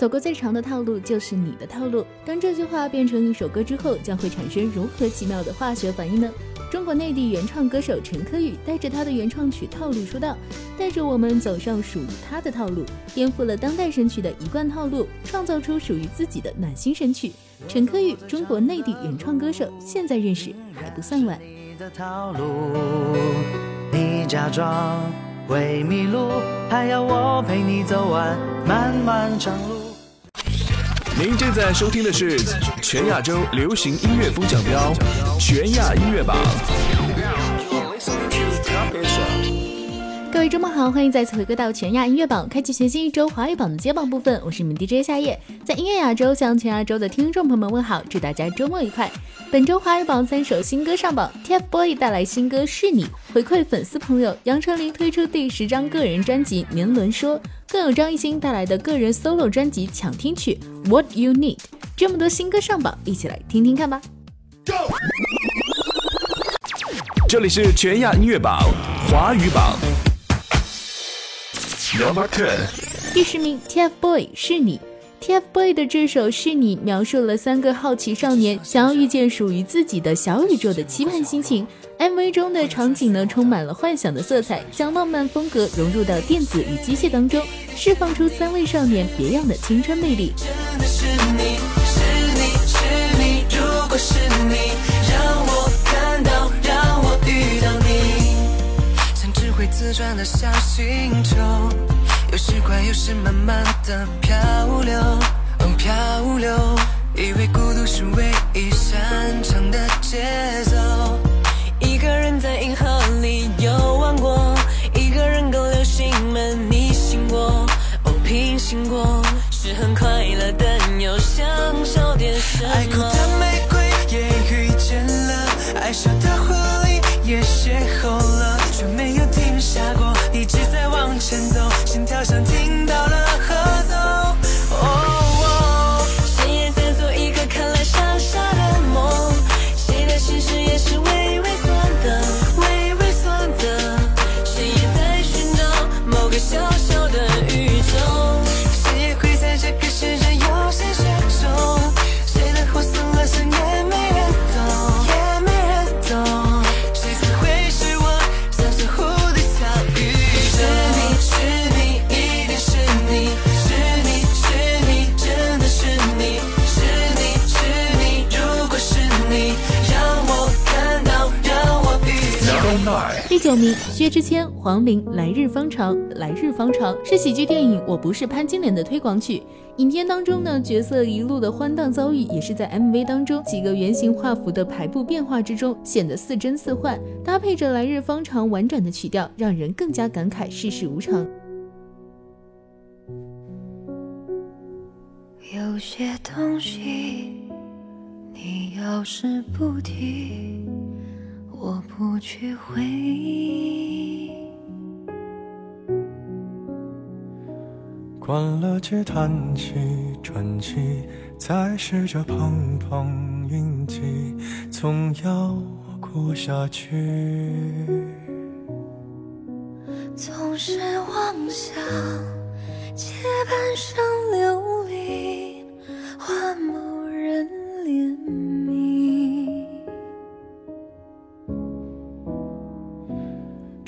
走过最长的套路就是你的套路。当这句话变成一首歌之后，将会产生如何奇妙的化学反应呢？中国内地原创歌手陈柯宇带着他的原创曲《套路》出道，带着我们走上属于他的套路，颠覆了当代神曲的一贯套路，创造出属于自己的暖心神曲。陈柯宇，中国内地原创歌手，现在认识还不算晚。你假装会迷路，还要我陪你走完漫漫长路。您正在收听的是全亚洲流行音乐风向标全亚音乐榜。各位周末好，欢迎再次回归到全亚音乐榜，开启全新一周华语榜的接榜部分。我是你们 DJ 夏夜，在音乐亚洲向全亚洲的听众朋友们问好，祝大家周末愉快。本周华语榜三首新歌上榜，TFBOYS 带来新歌是你，回馈粉丝朋友。杨丞琳推出第十张个人专辑《年轮说》，更有张艺兴带来的个人 solo 专辑抢听曲《What You Need》。这么多新歌上榜，一起来听听看吧。这里是全亚音乐榜华语榜。Number Ten，第十名，TFBOYS 是你。TFBOYS 的这首是你，描述了三个好奇少年想要遇见属于自己的小宇宙的期盼心情。MV 中的场景呢，充满了幻想的色彩，将浪漫风格融入到电子与机械当中，释放出三位少年别样的青春魅力。真的是你，是你是你，如果是你，让我看到，让我遇到你，像只会自转的小星球。有时快，有时慢慢的漂流，哦漂流。以为孤独是唯一擅长的节奏。薛之谦、黄龄，《来日方长》。《来日方长》是喜剧电影《我不是潘金莲》的推广曲。影片当中呢，角色一路的欢荡遭遇，也是在 MV 当中几个圆形画幅的排布变化之中，显得似真似幻。搭配着《来日方长》婉转的曲调，让人更加感慨世事无常。有些东西，你要是不提。我不去回忆。关了机，弹起专辑，再试着碰碰运气，总要过下去。总是妄想借半生流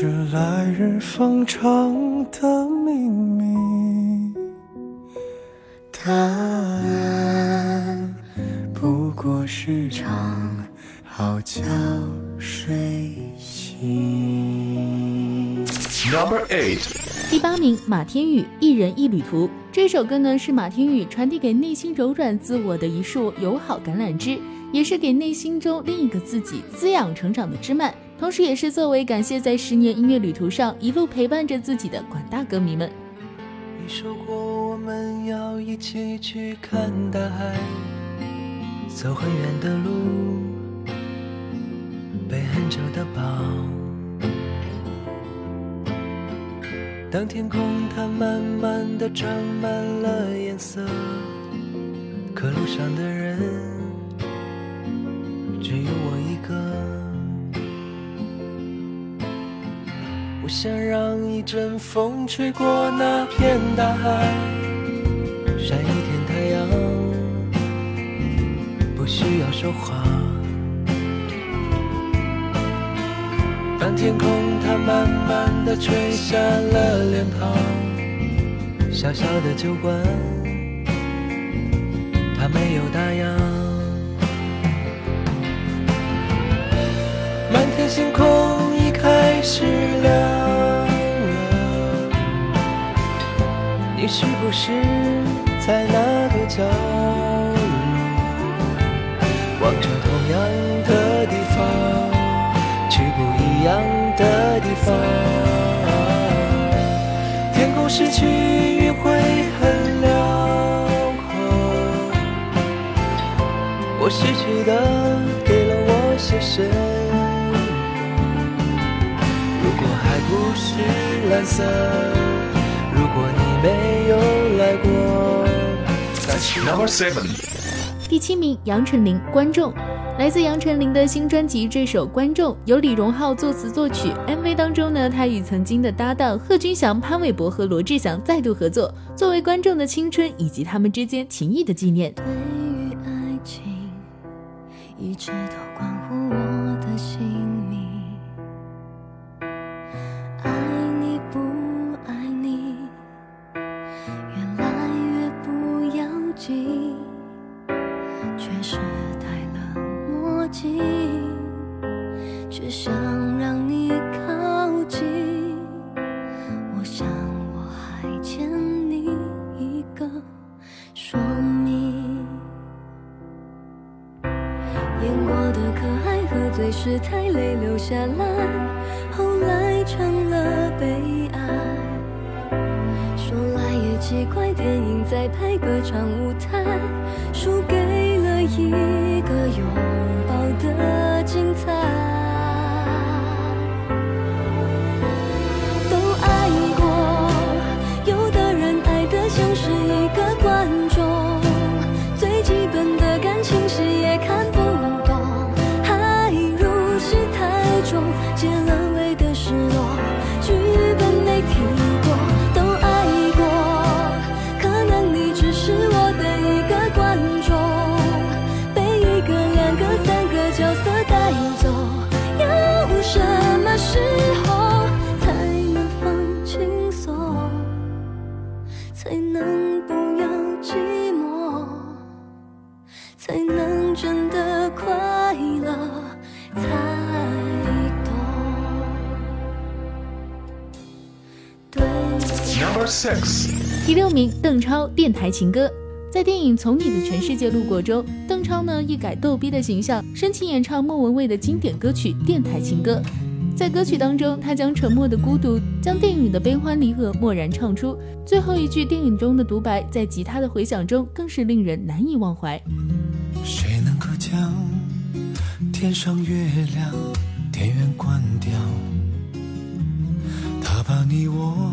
是来日方长的秘密，答案不过是场好觉睡醒。Number eight，第八名，马天宇《一人一旅途》这首歌呢，是马天宇传递给内心柔软自我的一束友好橄榄枝，也是给内心中另一个自己滋养成长的枝蔓。同时，也是作为感谢在十年音乐旅途上一路陪伴着自己的广大歌迷们。你说过我们要一起去看大海，走很远的路，背很久的包。当天空它慢慢的长满了颜色，可路上的人只有我一个。我想让一阵风吹过那片大海，晒一天太阳，不需要说话。当天空它慢慢的吹下了脸庞，小小的酒馆，它没有打烊。满天星空开始亮了，你是不是在那个角落，望着同样的地方？去不一样的地方，天空失去云会很辽阔，我失去的给了我些什么？不是蓝色，如果你没有来过，Number Seven，第七名，杨丞琳，观众。来自杨丞琳的新专辑，这首《观众》由李荣浩作词作曲。MV 当中呢，他与曾经的搭档贺军翔、潘玮柏和罗志祥再度合作，作为观众的青春以及他们之间情谊的纪念。对于爱情，一直都关奇怪，电影在拍歌唱舞台，输给了一个拥抱。的第六名，邓超电台情歌。在电影《从你的全世界路过》中，邓超呢一改逗逼的形象，深情演唱莫文蔚的经典歌曲《电台情歌》。在歌曲当中，他将沉默的孤独，将电影的悲欢离合默然唱出。最后一句电影中的独白，在吉他的回响中，更是令人难以忘怀。谁能够将天上月亮电源关掉？他把你我。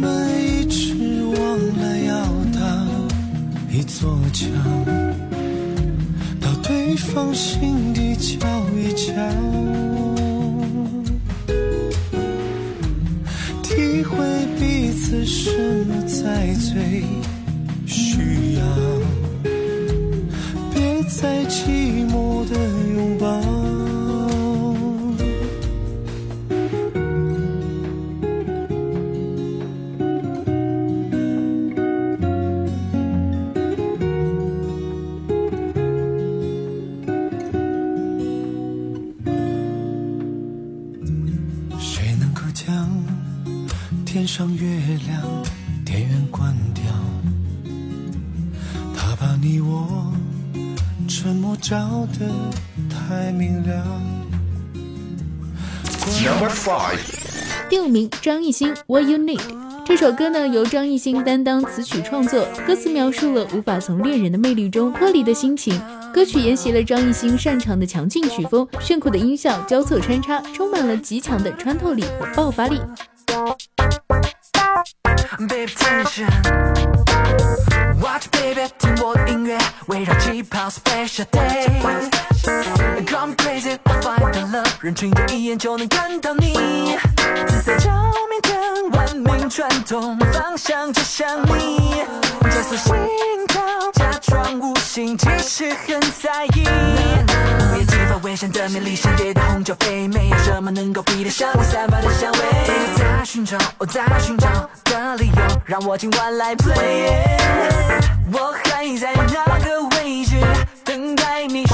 们一直忘了要搭一座桥，到对方心底瞧一瞧，体会彼此什么才最需要，别再第五名，张艺兴《What You Need》这首歌呢，由张艺兴担当词曲创作，歌词描述了无法从恋人的魅力中脱离的心情。歌曲沿袭了张艺兴擅长的强劲曲风，炫酷的音效交错穿插，充满了极强的穿透力和爆发力。Watch baby 听我的音乐围绕气泡 special day Come crazy I find the love 人群中一眼就能看到你紫色照明灯万明转动方向指向你加速心跳假装无心其实很在意微香的美丽，香界的红酒杯没有什么能够比得上你散发的香味我在寻找我在寻找的理由让我今晚来 play 我还在那个位置等待你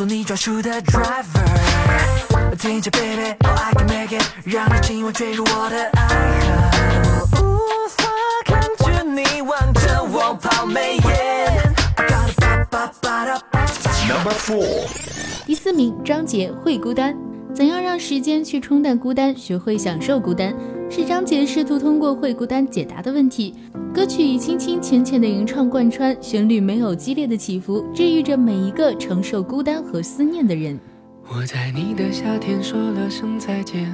做你专属的 driver。听着 baby，Oh I can make it，让你今晚坠入我的爱河。我无法看着你望着我抛媚眼。I gotta ba ba ba da Number four，第四名，张杰《会孤单》。怎样让时间去冲淡孤单，学会享受孤单，是张杰试图通过《会孤单》解答的问题。歌曲以轻轻浅浅的吟唱贯穿，旋律没有激烈的起伏，治愈着每一个承受孤单和思念的人。我在你的夏天说了声再见，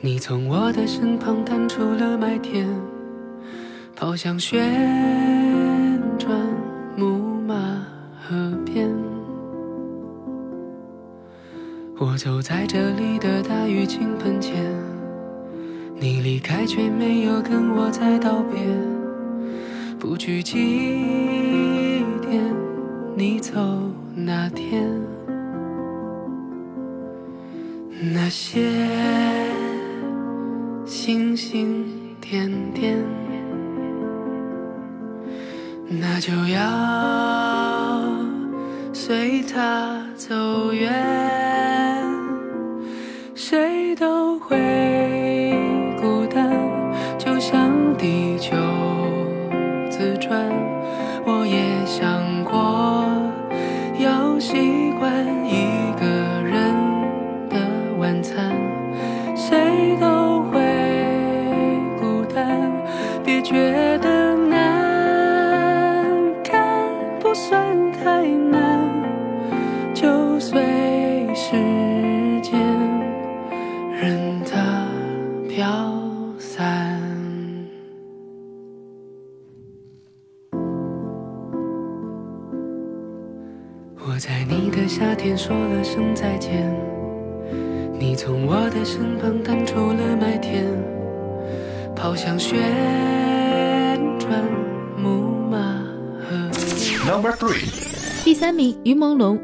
你从我的身旁淡出了麦田，跑向雪走在这里的大雨倾盆前，你离开却没有跟我再道别，不去祭奠你走那天。那些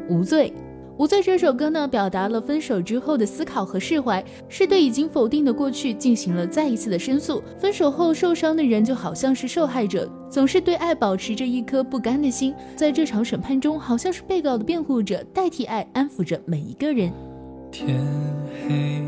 无罪》。《无罪》这首歌呢，表达了分手之后的思考和释怀，是对已经否定的过去进行了再一次的申诉。分手后受伤的人就好像是受害者，总是对爱保持着一颗不甘的心，在这场审判中，好像是被告的辩护者，代替爱安抚着每一个人。天黑，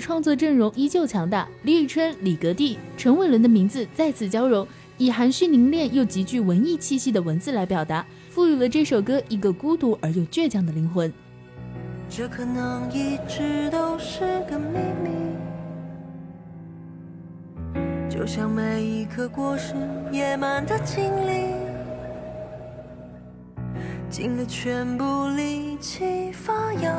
创作阵容依旧强大，李宇春、李格弟、陈伟伦的名字再次交融，以含蓄凝练又极具文艺气息的文字来表达，赋予了这首歌一个孤独而又倔强的灵魂。这可能一直都是个秘密，就像每一颗果实野蛮的经历。尽了全部力气发芽，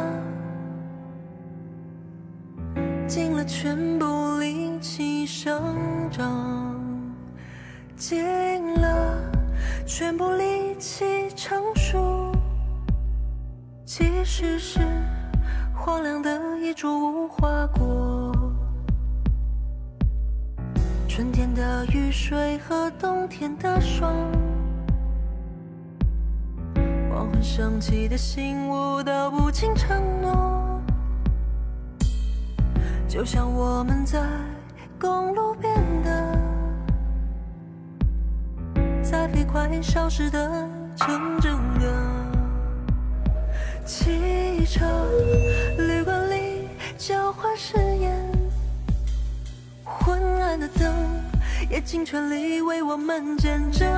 全部力气生长，尽了全部力气成熟。即使是荒凉的一株无花果，春天的雨水和冬天的霜。黄昏升起的醒悟，道不尽承诺，就像我们在公路边的，在飞快消失的城镇歌，汽车旅馆里交换誓言，昏暗的灯也尽全力为我们见证。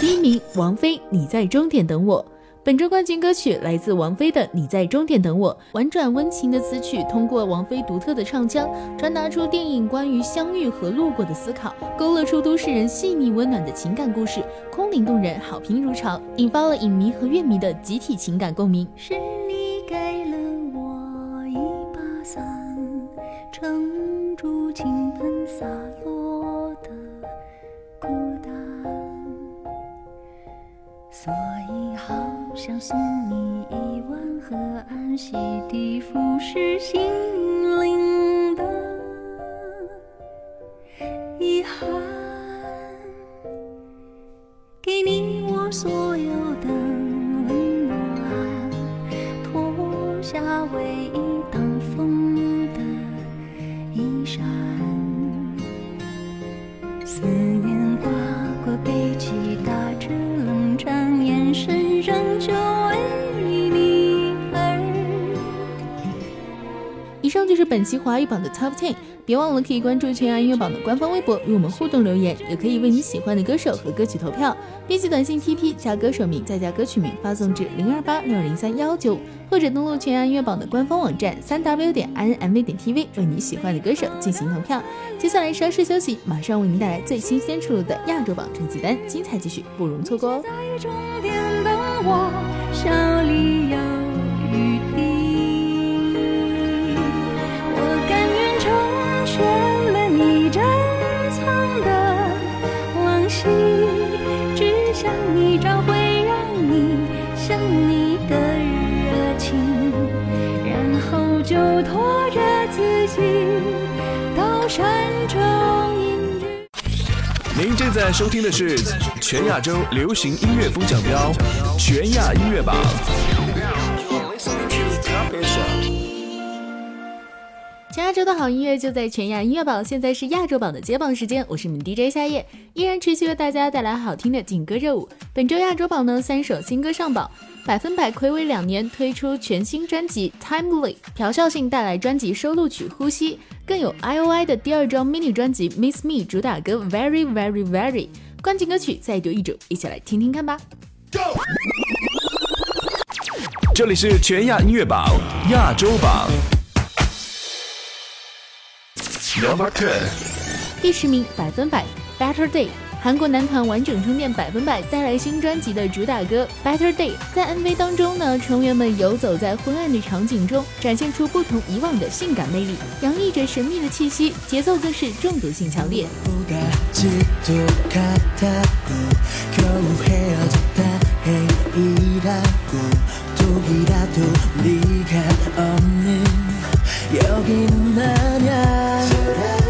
第一名，王菲，你在终点等我。本周冠军歌曲来自王菲的《你在终点等我》，婉转温情的词曲，通过王菲独特的唱腔，传达出电影关于相遇和路过的思考，勾勒出都市人细腻温暖的情感故事，空灵动人，好评如潮，引发了影迷和乐迷的集体情感共鸣。是你给了我一把伞，撑住倾盆洒落所以好。想送你一碗河岸洗涤腐蚀心灵榜的 Top Ten，别忘了可以关注全亚音乐榜的官方微博与我们互动留言，也可以为你喜欢的歌手和歌曲投票。编辑短信 TP 加歌手名再加歌曲名发送至零二八六零三幺九，或者登录全亚音乐榜的官方网站三 W 点 INMV 点 TV 为你喜欢的歌手进行投票。接下来稍事休息，马上为您带来最新鲜出炉的亚洲榜成绩单，精彩继续，不容错过哦。您正在收听的是全亚洲流行音乐风向标全亚音乐榜。洲的好音乐就在全亚音乐榜，现在是亚洲榜的接榜时间，我是你们 DJ 夏夜，依然持续为大家带来好听的劲歌热舞。本周亚洲榜呢，三首新歌上榜，百分百暌违两年推出全新专辑《Timely》，朴孝信带来专辑收录曲《呼吸》，更有 I.O.I 的第二张 mini 专辑《Miss Me》主打歌《Very Very Very》，关键歌曲再丢一首，一起来听听看吧。这里是全亚音乐榜亚洲榜，Number Ten，第十名，百分百 Better Day，韩国男团完整充电百分百带来新专辑的主打歌 Better Day，在 MV 当中呢，成员们游走在昏暗的场景中，展现出不同以往的性感魅力，洋溢着神秘的气息，节奏更是中毒性强烈。 여기는 아냐?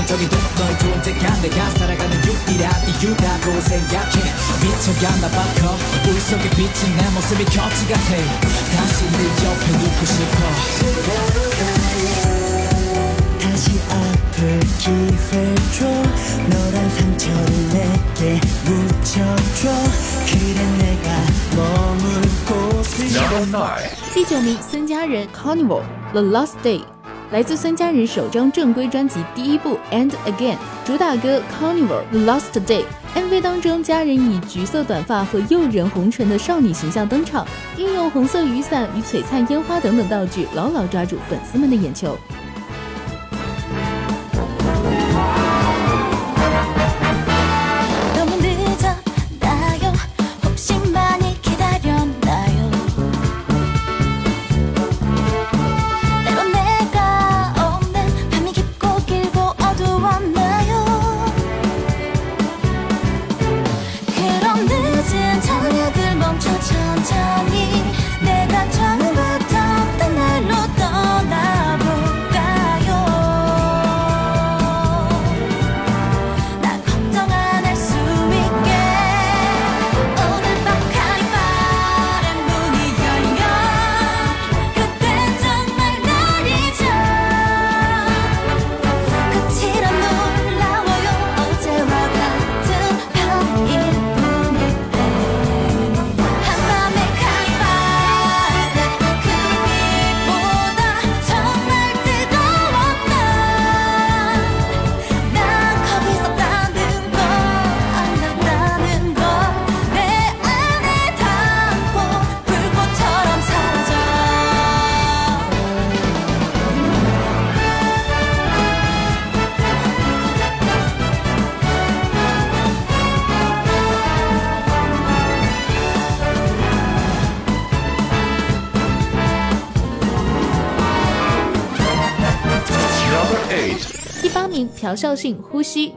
치명적인 듯널 존재감 내가 살아가는 유일한 이유라고 생각해. 미쳐간다 바꿔 울 속에 비친 내 모습이 거지 같아. 다시 네 옆에 눕고 싶어. 다시 아플 기회 줘 너란 상처를 내게 묻혀줘. 그래 내가 머물 곳을 1 0 1 승자를 Carnival The Last Day. 来自孙佳仁首张正规专辑第一部 And Again，主打歌 Carnival The Last Day。MV 当中，佳仁以橘色短发和诱人红唇的少女形象登场，运用红色雨伞与璀璨烟花等等道具，牢牢抓住粉丝们的眼球。朴孝信《呼吸》。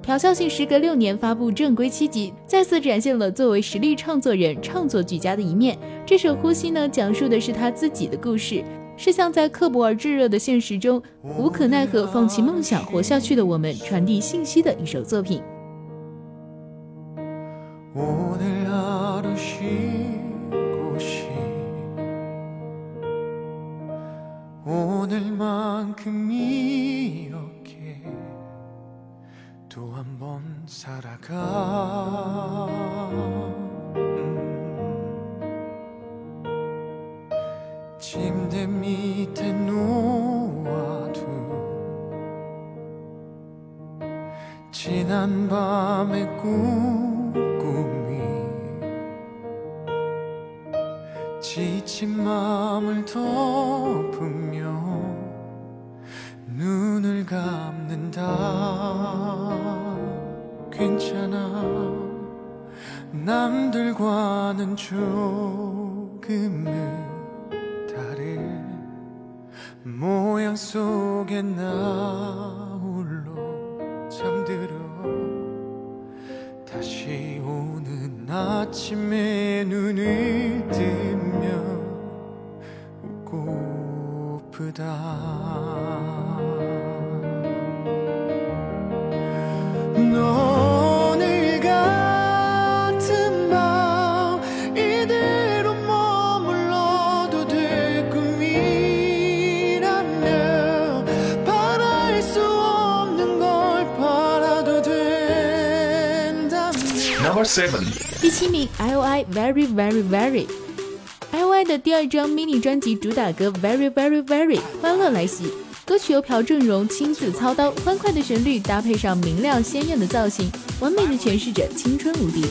朴孝信时隔六年发布正规七辑，再次展现了作为实力创作人、创作俱佳的一面。这首《呼吸》呢，讲述的是他自己的故事，是向在刻薄而炙热的现实中无可奈何放弃梦想活下去的我们传递信息的一首作品。 또 한 번 살아가 음. 침대 밑에 누워도 지난 밤의 꿈 꿈이 지친 마음을 덮으며 눈을 감는다. 괜찮아. 남들과는 조금은 다른 모양 속에 나 홀로 잠들어. 다시 오는 아침에 눈을 뜨면 웃고프다 오늘 같은 밤 이대로 머물러도 될 꿈이라면 바랄 수 없는 걸 바라도 된다면 Number seven. 第七名，I.O.I. Very Very Very。I.O.I. 的第二张 mini 专辑主打歌 Very Very Very 欢乐来袭， 歌曲由朴正荣亲自操刀，欢快的旋律搭配上明亮鲜艳的造型，完美的诠释着青春无敌。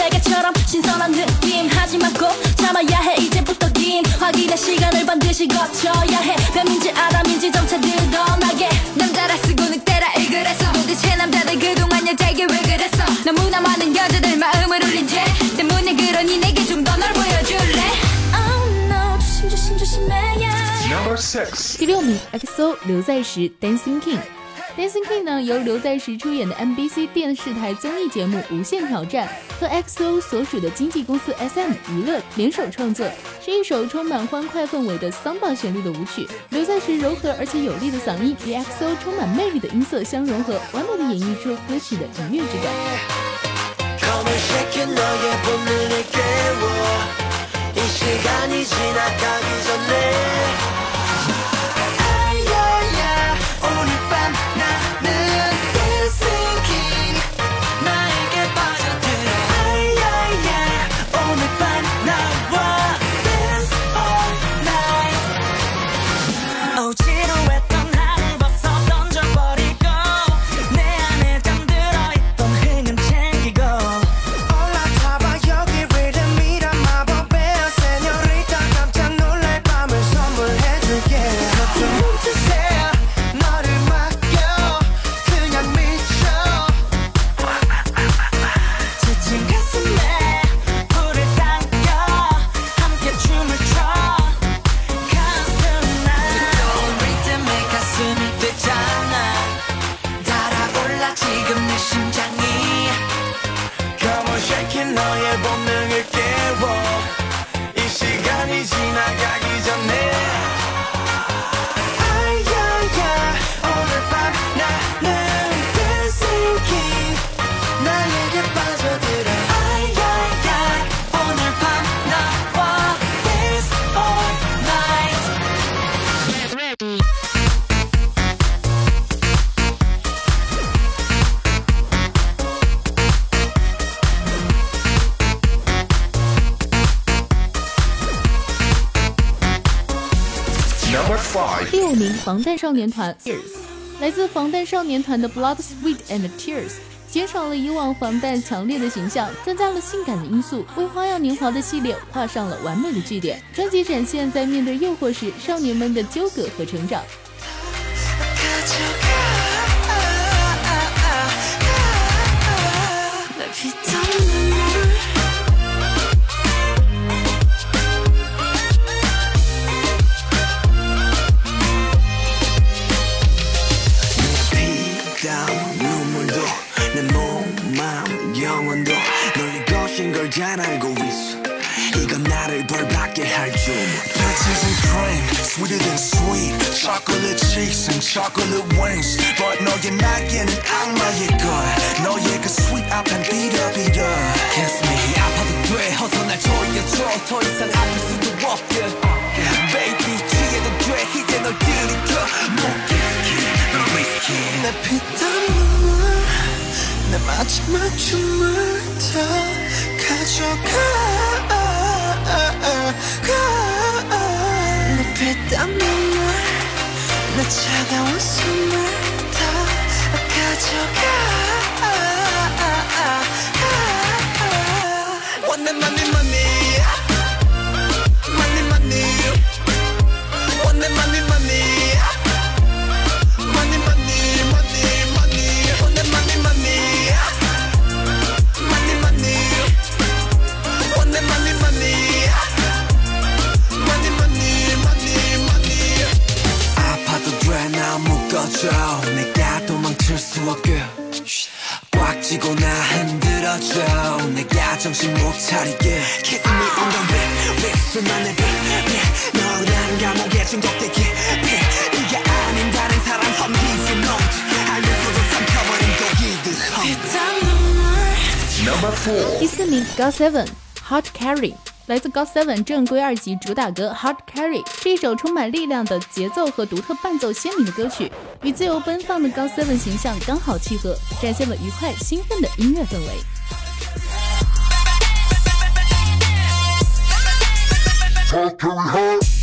베개처럼 신선한 느낌 하지만 꼭 참아야 해 이제부터 긴 확인의 시간을 반드시 거쳐야 해 뱀인지 아담인지 점차 드러나게 남자라 쓰고 늑대라 일그랬어 도대체 남자들 그동안 여자에게 왜 그랬어 너무나 많은 여자들 마음을 울린 죄 때문에 그러니 내게 좀 더 널 보여줄래 Oh no 조심 조심 조심해 yeah Number six. 第六名，XO 刘在石 Dancing King。 Dancing King 呢，由刘在石出演的 MBC 电视台综艺节目《无限挑战》和 XO 所属的经纪公司 SM 娱乐联手创作，是一首充满欢快氛围的桑巴旋律的舞曲。刘在石柔和而且有力的嗓音与 XO 充满魅力的音色相融合，完美的演绎出歌曲的愉悦之感。防弹少年团 Tears，来自防弹少年团的 Blood, Sweat and Tears，减少了以往防弹强烈的形象，增加了性感的因素，为《花样年华》的系列画上了完美的句点。专辑展现在面对诱惑时少年们的纠葛和成长。sweeter than sweet Chocolate cheeks and chocolate wings But 너의 날개는 악마의 걸 너의 그 sweet 앞엔 비려비려 Kiss me 아파도 돼 어서 날 조여줘 더 이상 아플 수도 없게 Baby 취해도 돼 이제 널 들이켜 못 risky 넌 risky 내 피땀 눈물 내 마지막 춤을 다 가져가 가. 내 피땀 눈물 내 차가운 숨을 다 가져가 ，God Seven Hot Carry。来自 God Seven 正规二级主打歌《Hard Carry》是一首充满力量的节奏和独特伴奏鲜明的歌曲，与自由奔放的 God Seven 形象刚好契合，展现了愉快兴奋的音乐氛围。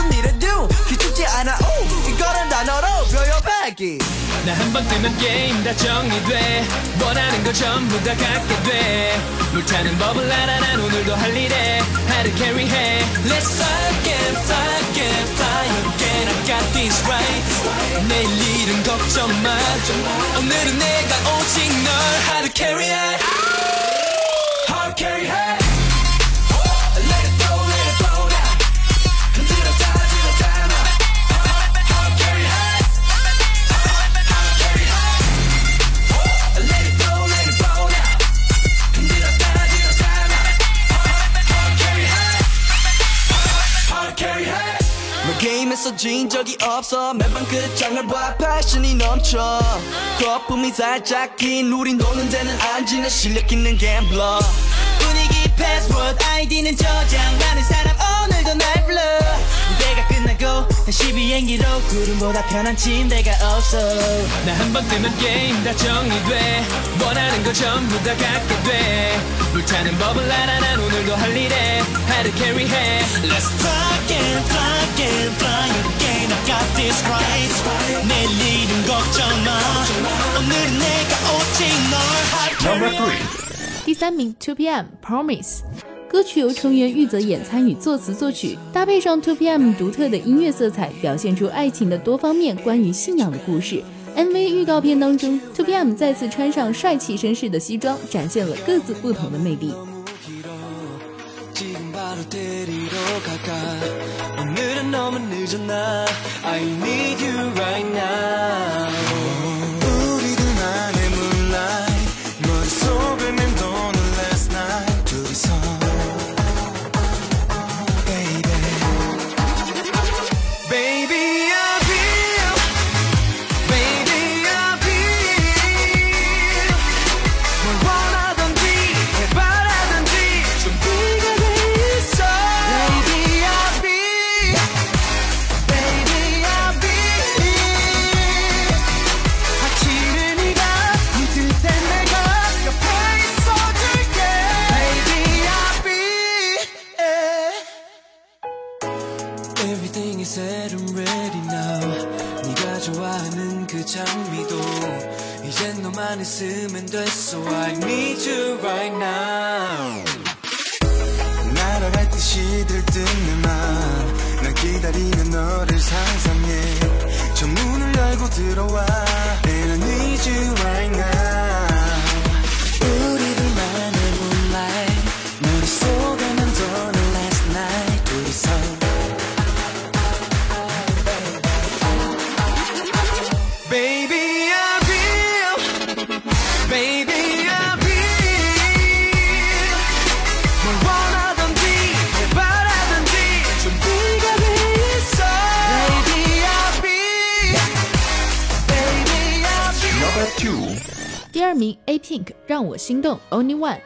어떤 일에도 기죽지 않아. 오, 이거는 단어로 표현하기 나 한 번 뜨면 게임 다 정리돼. 원하는 거 전부 다 갖게 돼. 물타는 법을 알아 난 오늘도 할 일에. 하루 캐리해 Let's fly and fly and fly again. I got this right 내일 일은 걱정 마. 오늘은 내가 오직 널. 하루 캐리해 Hard carry해 게임에서 진 적이 없어. 매번 끝장을 봐. 패션이 넘쳐. 거품이 살짝 긴 우린 노는 데는 안 지는 실력 있는 갬블러 분위기 패스워드 아이디는 저장 많은 사람 오늘도 날 불러. 무대가 끝나고 다시 비행기로 구름보다 편한 침대가 없어. 나 한 번 뜨면 게임 다 정리돼. 원하는 거 전부 다 갖게 돼. 불타는 법을 알아 난 오늘도 할 일에. 하루 캐리해 Let's fly and fly and fly again got this right 내일 일은 걱정 마 오늘은 내가 오직 널 Number three. 第三名 Two PM Promise。歌曲由成员玉泽演参与作词作曲，搭配上 Two PM 独特的音乐色彩，表现出爱情的多方面关于信仰的故事。MV 预告片当中，Two PM 再次穿上帅气绅士的西装，展现了各自不同的魅力。 바로 데리러 갈까? 오늘은 너무 늦었나? I need you right now 이미 set I'm ready now. 네가 좋아하는 그 장미도 이젠 너만 있으면 됐어. I need you right now. 날아갈 듯이 들뜬 내맘난 기다리는 너를 상상해. 저 문을 열고 들어와. And I need you right now. A Pink 让我心动 Only One。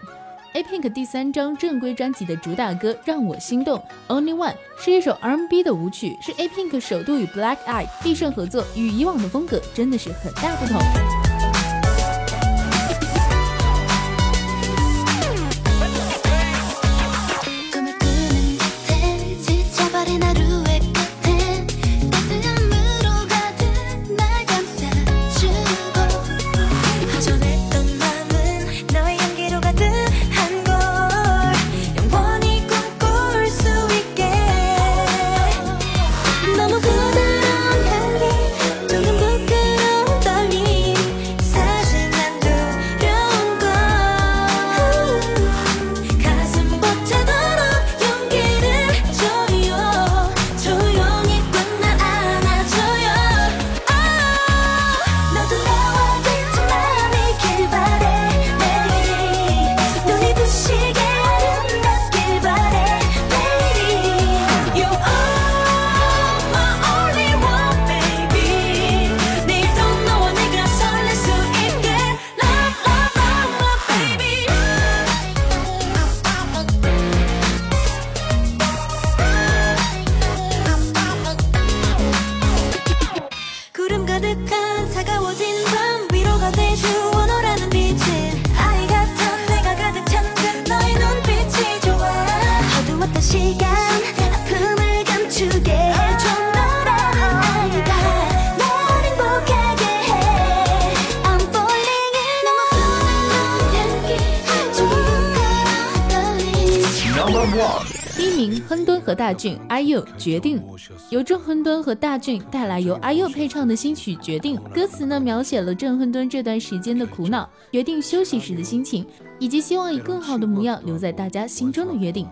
A Pink 第三张正规专辑的主打歌《让我心动》Only One 是一首 R&B 的舞曲，是 A Pink 首度与 Black Eye 必胜合作，与以往的风格真的是很大不同。决定，由郑亨敦和大俊带来由阿佑配唱的新曲《决定》，歌词呢描写了郑亨敦这段时间的苦恼，决定休息时的心情，以及希望以更好的模样留在大家心中的约定。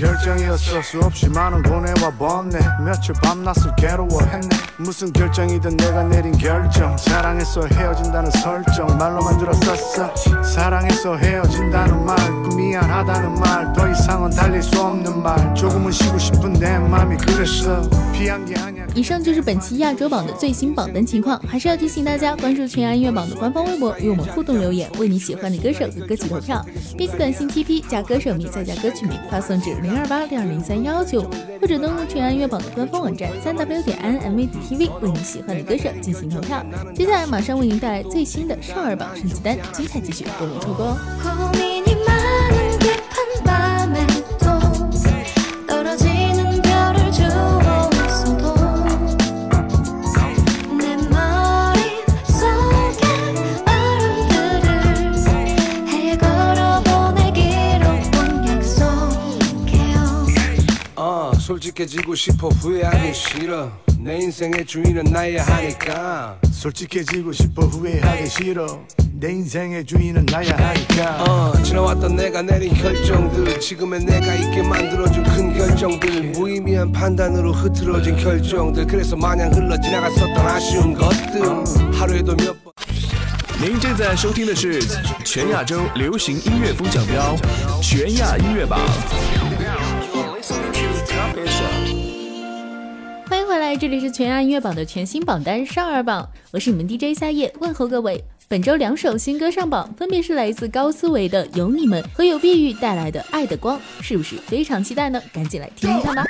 Kurt 결정이었어 수없이 많은 고뇌와 번뇌 며칠 밤낮을 괴로워했네 무슨 결정이든 내가 내린 결정 사랑해서 헤어진다는 설정 말로만 들었었어 사랑해서 헤어진다는 말그 미안하다는 말 더 이상은 달릴 수 없는 말 조금은 쉬고 싶은 내 맘이 그랬어 피한 게 아니야 以上就是本期亚洲榜的最新榜单情况，还是要提醒大家关注全亚音乐榜的官方微博，与我们互动留言，为你喜欢的歌手和歌曲投票。编辑短信 TP 加歌手名再加歌曲名，发送至零二 八零二零三幺九，或者登录全安乐榜的官方网站三 w 点 n m v t v 为你喜欢的歌手进行投票。接下来马上为您带来最新的少儿榜成绩单，精彩继续，不容错过哦。 솔직해지고 싶어 후회하기 싫어 내 인생의 주인은 나야 하니까 솔직해지고 싶어 후회하기 싫어 내 인생의 주인은 나야 하니까 어 지나왔던 내가 내린 결정들 지금의 내가 있게 만들어준 큰 결정들 무의미한 판단으로 흐트러진 결정들 그래서 마냥 흘러 지나갔었던 아쉬운 것들 하루에도 몇 번. 您正在收听的是全亚洲流行音乐风向标全亚音乐榜。 这里是全亚音乐榜的全新榜单少儿榜，我是你们 DJ 夏夜，问候各位。本周两首新歌上榜，分别是来自高思维的《有你们》和有碧玉带来的《爱的光》，是不是非常期待呢？赶紧来听听看吧。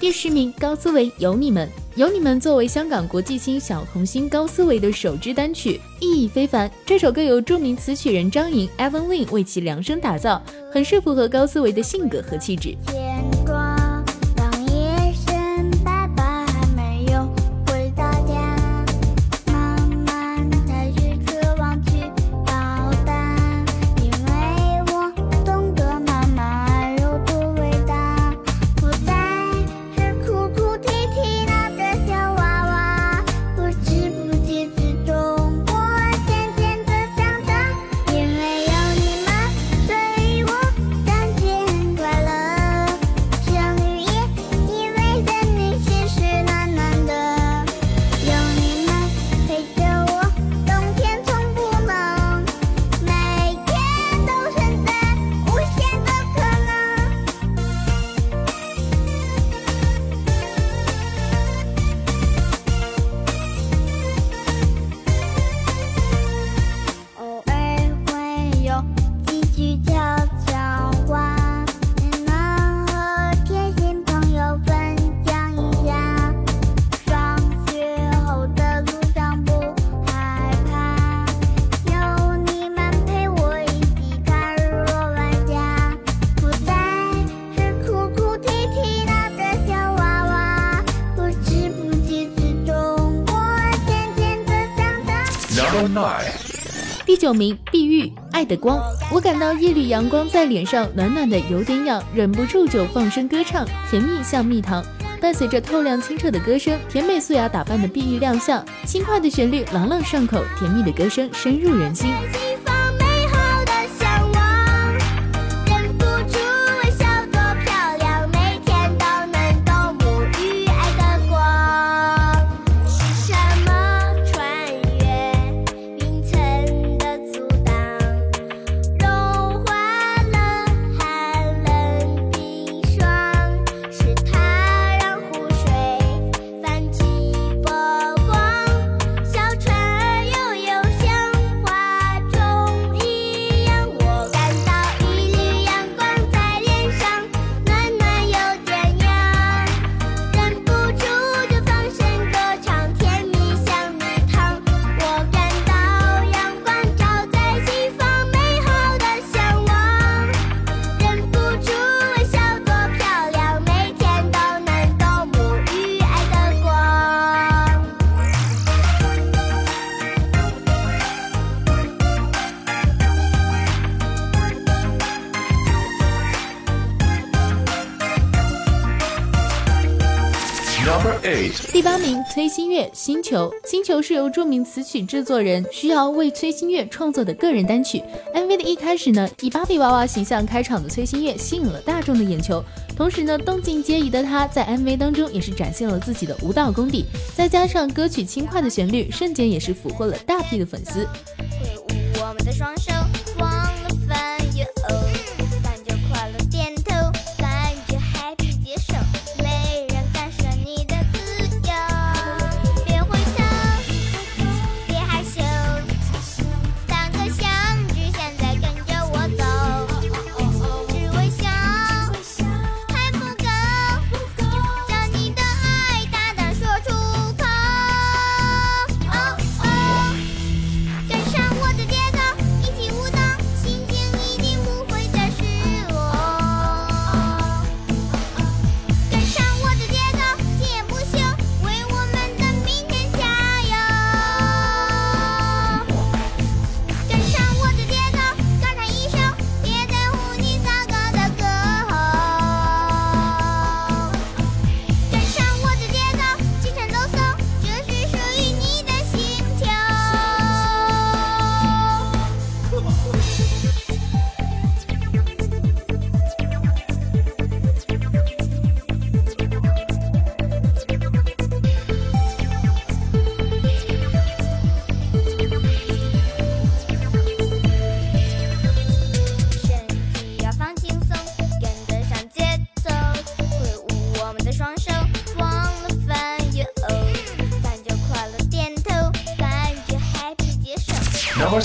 第十名，高思维《有你们》。有你们作为香港国际星小童星高思维的首支单曲，意义非凡。这首歌由著名词曲人张颖 Evan Lin 为其量身打造，很是符合高思维的性格和气质。第九名，碧玉《爱的光》，我感到一缕阳光在脸上，暖暖的有点痒，忍不住就放声歌唱，甜蜜像蜜糖。伴随着透亮清澈的歌声，甜美素雅打扮的碧玉亮相，轻快的旋律朗朗上口，甜蜜的歌声深入人心。第八名，崔新月《星球》。星球是由著名词曲制作人徐瑶为崔新月创作的个人单曲。MV 的一开始呢，以芭比娃娃形象开场的崔新月吸引了大众的眼球，同时呢，动静皆宜的她在 MV 当中也是展现了自己的舞蹈功底，再加上歌曲轻快的旋律，瞬间也是俘获了大批的粉丝。我们的双手。样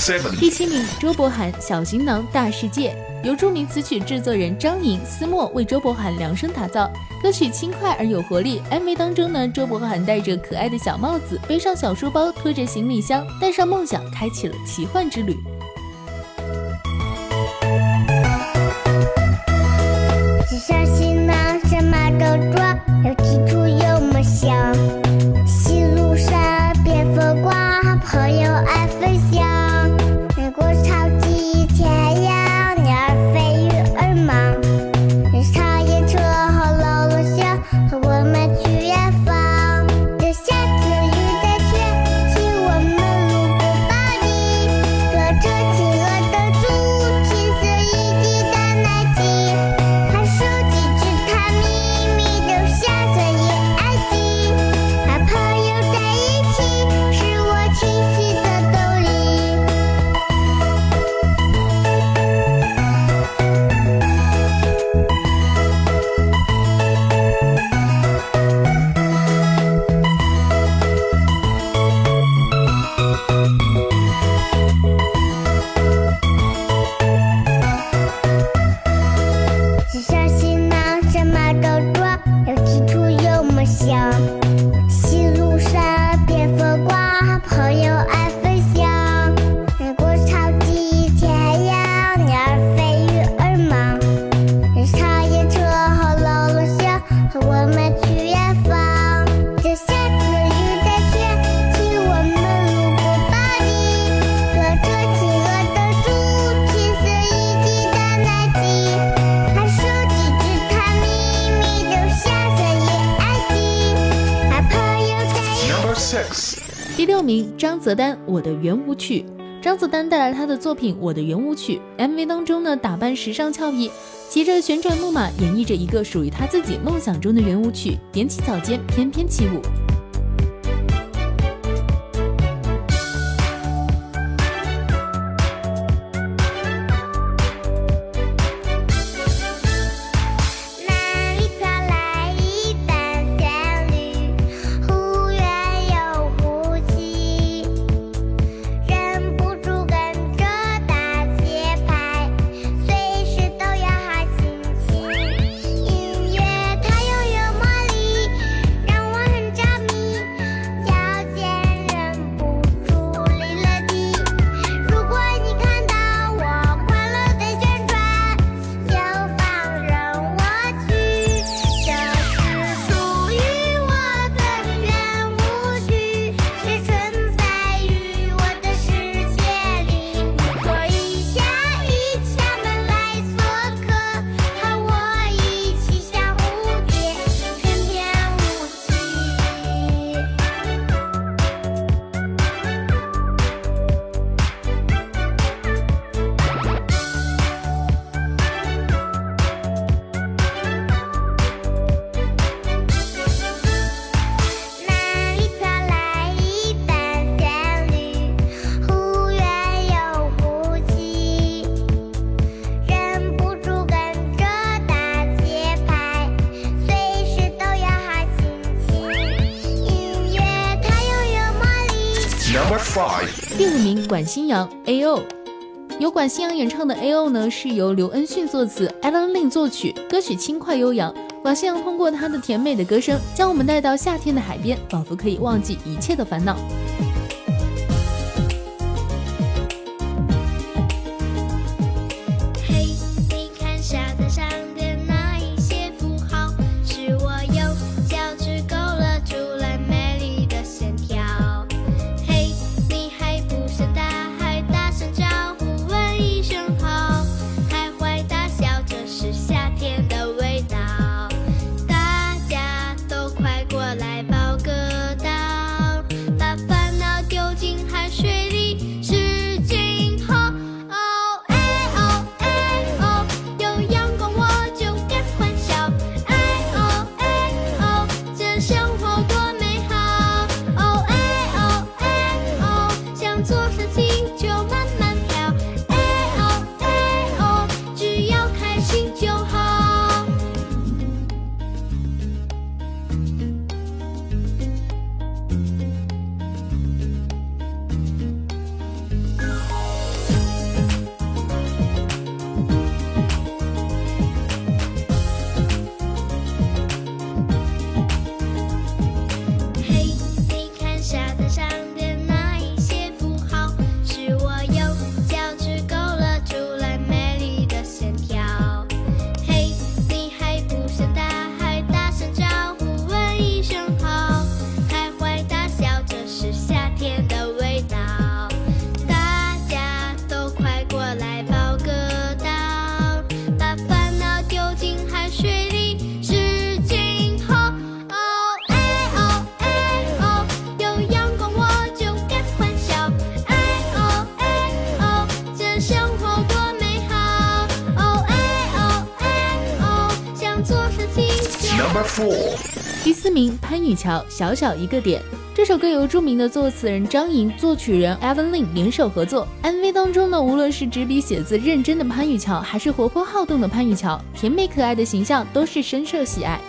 seven。第七名，周柏涵《小行囊大世界》，由著名词曲制作人张颖、思墨为周柏涵量身打造。歌曲轻快而有活力，MV 当中呢，周柏涵戴着可爱的小帽子，背上小书包，拖着行李箱，带上梦想，开启了奇幻之旅。子丹带来他的作品《我的圆舞曲》MV 当中呢，打扮时尚俏皮，骑着旋转木马，演绎着一个属于他自己梦想中的圆舞曲，踮起脚尖翩翩起舞。管新阳 A O。由管新阳演唱的 A O 呢，是由刘恩旭作词，Alan Lin 作曲，歌曲轻快悠扬。管新阳通过他的甜美的歌声，将我们带到夏天的海边，仿佛可以忘记一切的烦恼。潘宇乔，小小一个点。这首歌由著名的作词人张莹、作曲人 Evan Lin 联手合作。MV 当中呢，无论是执笔写字认真的潘宇乔，还是活泼好动的潘宇乔，甜美可爱的形象都是深受喜爱。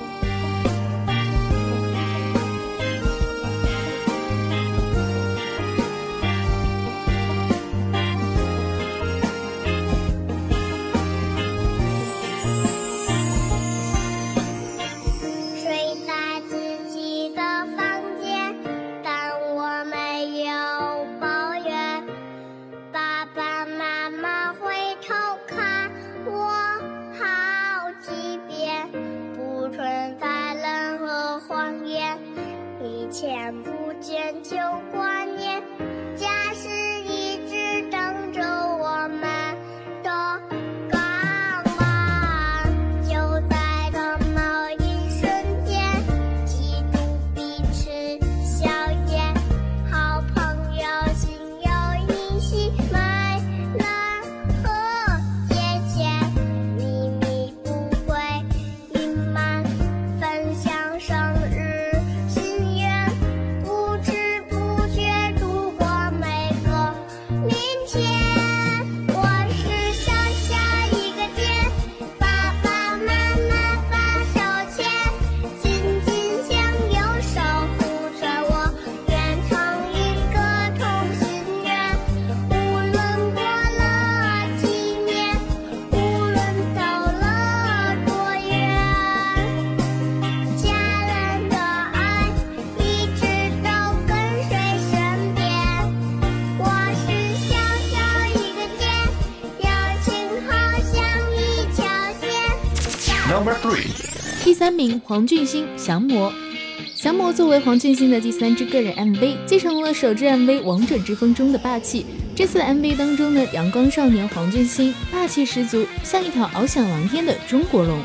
名，黄俊兴《降魔》。《降魔》作为黄俊兴的第三支个人 MV，继承了首支 MV《王者之风》中的霸气。这次 MV 当中的，阳光少年黄俊兴霸气十足，像一条翱翔蓝天的中国龙。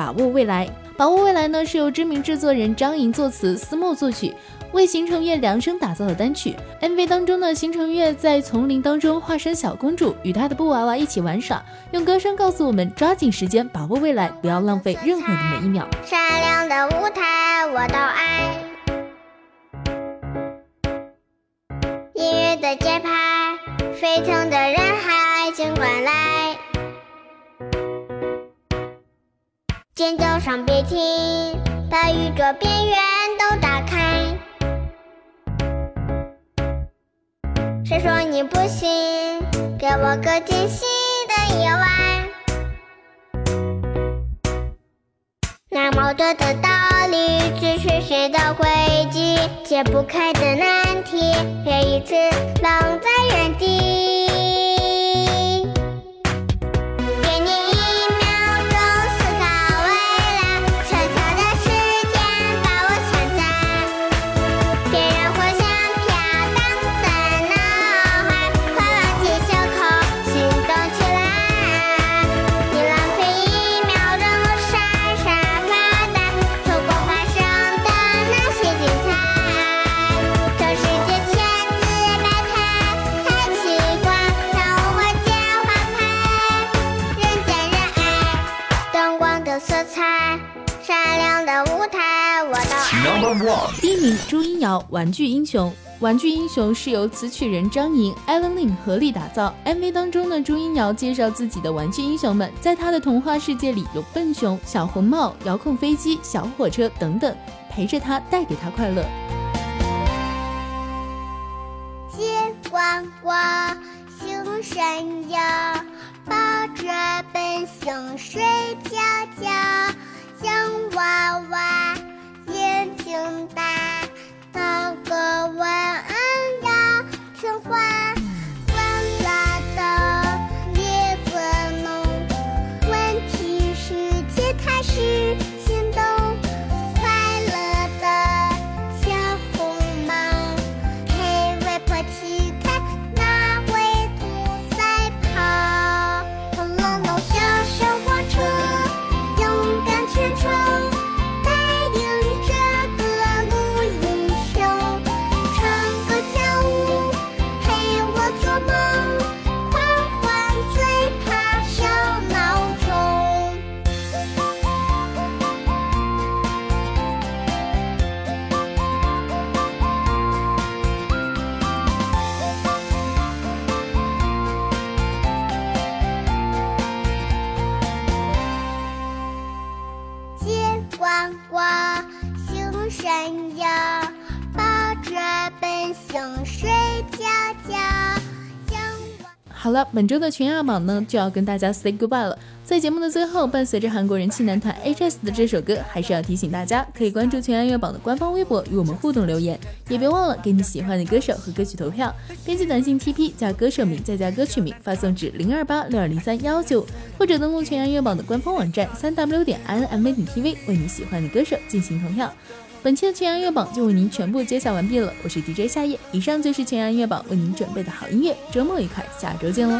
把握未来》。《把握未来》呢是由知名制作人张莹作词，思墨作曲，为邢成月量身打造的单曲。MV 当中呢，邢成月在丛林当中化身小公主，与她的布娃娃一起玩耍，用歌声告诉我们抓紧时间，把握未来，不要浪费任何的每一秒。闪亮的舞台我都爱，音乐的节拍，沸腾的人海，尽管来。尖叫声别停，把宇宙边缘都打开。谁说你不行？给我个惊喜的夜晚。那么多的道理，只是谁的轨迹，解不开的难题，别一直愣在原地。《玩具英雄》。《玩具英雄》是由词曲人张莹、Alan Lin 合力打造。MV 当中呢，朱茵瑶介绍自己的玩具英雄们，在她的童话世界里有笨熊、小红帽、遥控飞机、小火车等等，陪着她，带给她快乐。金光光，星闪耀，抱着笨熊睡觉觉，像娃娃，眼睛大，道个晚安呀，春花。好了，本周的全亚榜呢就要跟大家 say goodbye 了。在节目的最后，伴随着韩国人气男团 HS 的这首歌，还是要提醒大家，可以关注全亚乐榜的官方微博与我们互动留言，也别忘了给你喜欢的歌手和歌曲投票。编辑短信 TP 加歌手名再加歌曲名发送至零二八六二零三幺九，或者登录全亚乐榜的官方网站三 w 点 i n m a 点 tv 为你喜欢的歌手进行投票。本期的全羊乐榜就为您全部揭晓完毕了，我是 DJ 夏夜，以上就是全羊乐榜为您准备的好音乐，周末愉快，下周见喽。